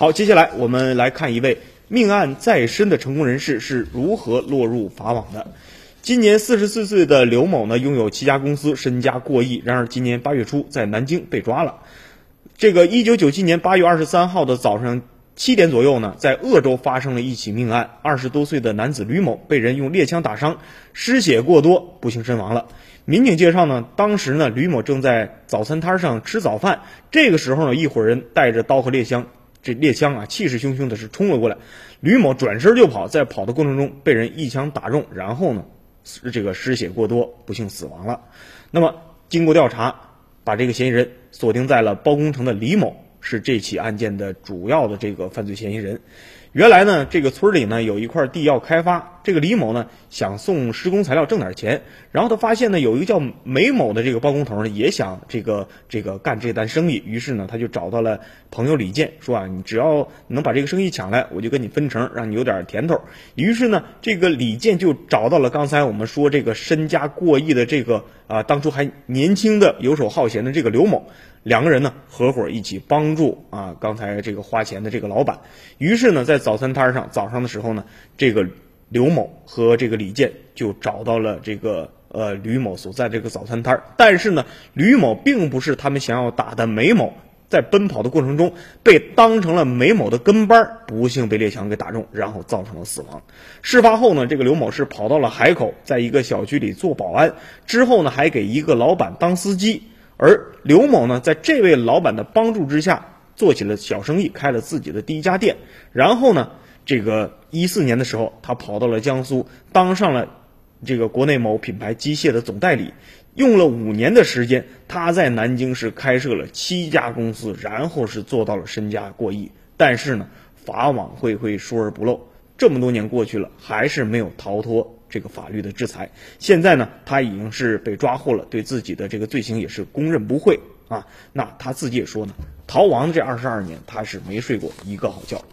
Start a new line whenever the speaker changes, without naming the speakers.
好，接下来我们来看一位命案在身的成功人士是如何落入法网的。今年四十四岁的刘某呢，拥有七家公司，身家过亿。然而今年八月初在南京被抓了。这个一九九七年八月二十三号的早上七点左右呢，在鄂州发生了一起命案，二十多岁的男子吕某被人用猎枪打伤，失血过多，不幸身亡了。民警介绍呢，当时呢，吕某正在早餐摊上吃早饭，这个时候呢，一伙人带着刀和猎枪。这猎枪啊，气势汹汹的是冲了过来，吕某转身就跑，在跑的过程中被人一枪打中，然后呢，这个失血过多，不幸死亡了。那么经过调查，把这个嫌疑人锁定在了包工程的李某，是这起案件的主要的这个犯罪嫌疑人。原来呢，这个村里呢有一块地要开发，这个李某呢想送施工材料挣点钱，然后他发现呢有一个叫梅某的这个包工头呢也想这个这个干这单生意，于是呢他就找到了朋友李健，说啊你只要能把这个生意抢来，我就跟你分成，让你有点甜头。于是呢这个李健就找到了刚才我们说这个身家过亿的这个啊当初还年轻的游手好闲的这个刘某。两个人呢合伙一起帮帮助啊，刚才这个花钱的这个老板。于是呢，在早餐摊上早上的时候呢，这个刘某和这个李健就找到了这个呃吕某所在这个早餐摊但是呢，吕某并不是他们想要打的梅某，在奔跑的过程中被当成了梅某的跟班，不幸被猎枪给打中，然后造成了死亡。事发后呢，这个刘某是跑到了海口，在一个小区里做保安，之后呢，还给一个老板当司机。而刘某呢，在这位老板的帮助之下，做起了小生意，开了自己的第一家店。然后呢，这个一四年的时候，他跑到了江苏，当上了这个国内某品牌机械的总代理。用了五年的时间，他在南京市开设了七家公司，然后是做到了身家过亿。但是呢，法网恢恢，疏而不漏。这么多年过去了，还是没有逃脱这个法律的制裁。现在呢，他已经是被抓获了，对自己的这个罪行也是供认不讳啊。那他自己也说呢，逃亡这二十二年，他是没睡过一个好觉。